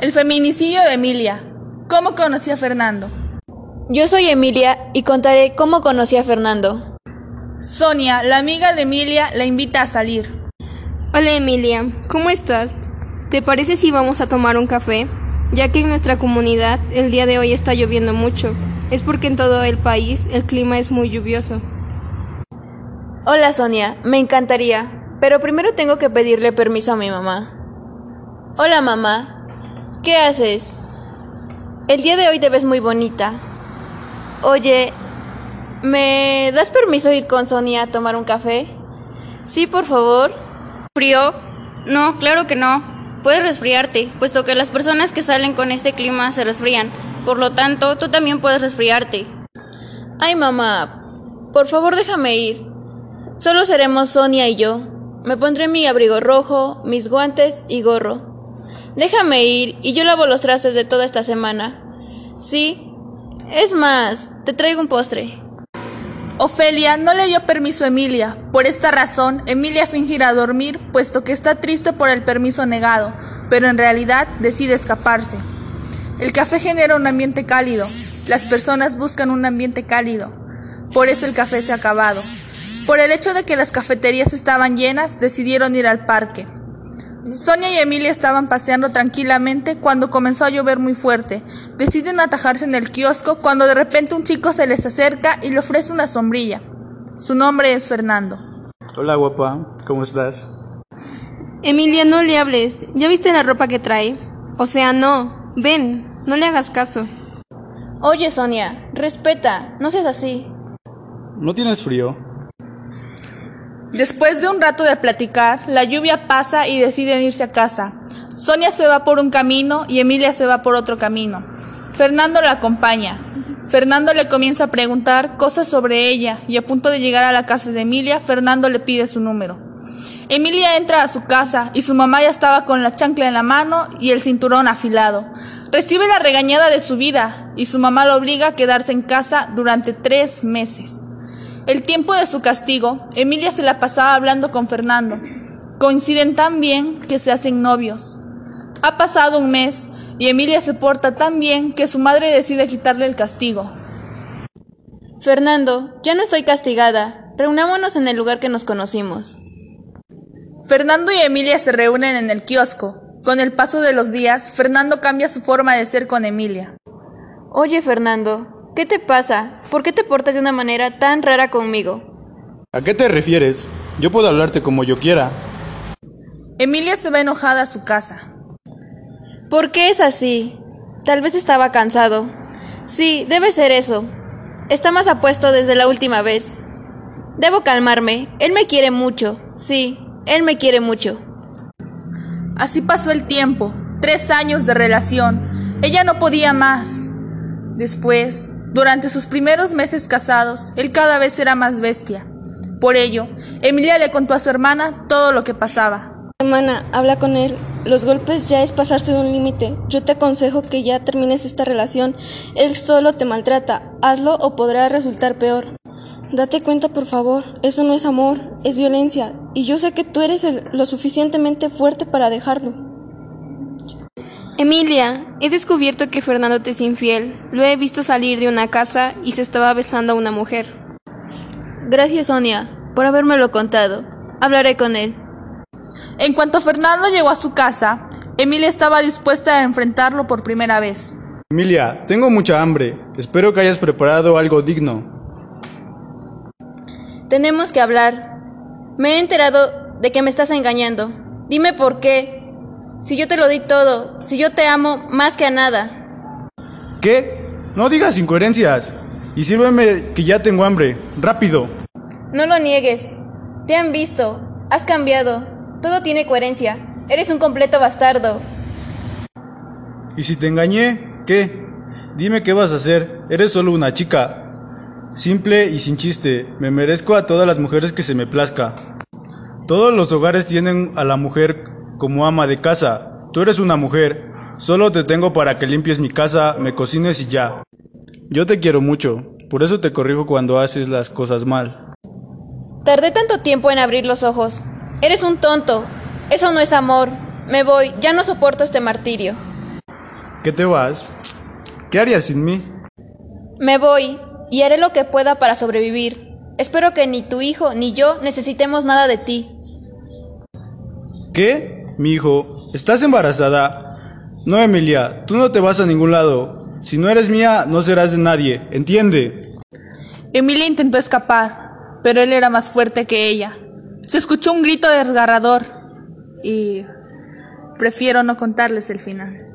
El feminicidio de Emilia. ¿Cómo conocí a Fernando? Yo soy Emilia y contaré cómo conocí a Fernando. Sonia, la amiga de Emilia, la invita a salir. Hola Emilia, ¿cómo estás? ¿Te parece si vamos a tomar un café? Ya que en nuestra comunidad el día de hoy está lloviendo mucho. Es porque en todo el país el clima es muy lluvioso. Hola Sonia, me encantaría, pero primero tengo que pedirle permiso a mi mamá. Hola mamá, ¿qué haces? El día de hoy te ves muy bonita. Oye, ¿me das permiso ir con Sonia a tomar un café? Sí, por favor. ¿Frío? No, claro que no. Puedes resfriarte, puesto que las personas que salen con este clima se resfrían. Por lo tanto, tú también puedes resfriarte. Ay, mamá, por favor déjame ir. Solo seremos Sonia y yo. Me pondré mi abrigo rojo, mis guantes y gorro. Déjame ir y yo lavo los trastes de toda esta semana. Sí. Es más, te traigo un postre. Ofelia no le dio permiso a Emilia. Por esta razón, Emilia fingirá dormir, puesto que está triste por el permiso negado, pero en realidad decide escaparse. El café genera un ambiente cálido. Las personas buscan un ambiente cálido. Por eso el café se ha acabado. Por el hecho de que las cafeterías estaban llenas, decidieron ir al parque. Sonia y Emilia estaban paseando tranquilamente cuando comenzó a llover muy fuerte. Deciden atajarse en el kiosco cuando de repente un chico se les acerca y le ofrece una sombrilla. Su nombre es Fernando. Hola guapa, ¿cómo estás? Emilia, no le hables. ¿Ya viste la ropa que trae? O sea, no. Ven, no le hagas caso. Oye, Sonia, respeta, no seas así. ¿No tienes frío? Después de un rato de platicar, la lluvia pasa y deciden irse a casa. Sonia se va por un camino y Emilia se va por otro camino. Fernando la acompaña. Fernando le comienza a preguntar cosas sobre ella y a punto de llegar a la casa de Emilia, Fernando le pide su número. Emilia entra a su casa y su mamá ya estaba con la chancla en la mano y el cinturón afilado. Recibe la regañada de su vida y su mamá lo obliga a quedarse en casa durante tres meses. El tiempo de su castigo, Emilia se la pasaba hablando con Fernando. Coinciden tan bien que se hacen novios. Ha pasado un mes y Emilia se porta tan bien que su madre decide quitarle el castigo. Fernando, ya no estoy castigada. Reunámonos en el lugar que nos conocimos. Fernando y Emilia se reúnen en el kiosco. Con el paso de los días, Fernando cambia su forma de ser con Emilia. Oye, Fernando, ¿qué te pasa? ¿Por qué te portas de una manera tan rara conmigo? ¿A qué te refieres? Yo puedo hablarte como yo quiera. Emilia se va enojada a su casa. ¿Por qué es así? Tal vez estaba cansado. Sí, debe ser eso. Está más apuesto desde la última vez. Debo calmarme. Él me quiere mucho. Sí, él me quiere mucho. Así pasó el tiempo. Tres años de relación. Ella no podía más. Después, durante sus primeros meses casados, él cada vez era más bestia. Por ello, Emilia le contó a su hermana todo lo que pasaba. Hermana, habla con él. Los golpes ya es pasarse de un límite. Yo te aconsejo que ya termines esta relación. Él solo te maltrata. Hazlo o podrá resultar peor. Date cuenta, por favor. Eso no es amor, es violencia. Y yo sé que tú eres lo suficientemente fuerte para dejarlo. Emilia, he descubierto que Fernando te es infiel. Lo he visto salir de una casa y se estaba besando a una mujer. Gracias, Sonia, por habérmelo contado. Hablaré con él. En cuanto Fernando llegó a su casa, Emilia estaba dispuesta a enfrentarlo por primera vez. Emilia, tengo mucha hambre. Espero que hayas preparado algo digno. Tenemos que hablar. Me he enterado de que me estás engañando. Dime por qué. Si yo te lo di todo, si yo te amo más que a nada. ¿Qué? No digas incoherencias. Y sírveme que ya tengo hambre. Rápido. No lo niegues. Te han visto. Has cambiado. Todo tiene coherencia. Eres un completo bastardo. ¿Y si te engañé? ¿Qué? Dime qué vas a hacer. Eres solo una chica. Simple y sin chiste. Me merezco a todas las mujeres que se me plazca. Todos los hogares tienen a la mujer como ama de casa. Tú eres una mujer. Solo te tengo para que limpies mi casa, me cocines y ya. Yo te quiero mucho. Por eso te corrijo cuando haces las cosas mal. Tardé tanto tiempo en abrir los ojos. Eres un tonto. Eso no es amor. Me voy. Ya no soporto este martirio. ¿Qué te vas? ¿Qué harías sin mí? Me voy y haré lo que pueda para sobrevivir. Espero que ni tu hijo ni yo necesitemos nada de ti. ¿Qué? Mi hijo, ¿estás embarazada? No, Emilia, tú no te vas a ningún lado. Si no eres mía, no serás de nadie, ¿entiende? Emilia intentó escapar, pero él era más fuerte que ella. Se escuchó un grito desgarrador y prefiero no contarles el final.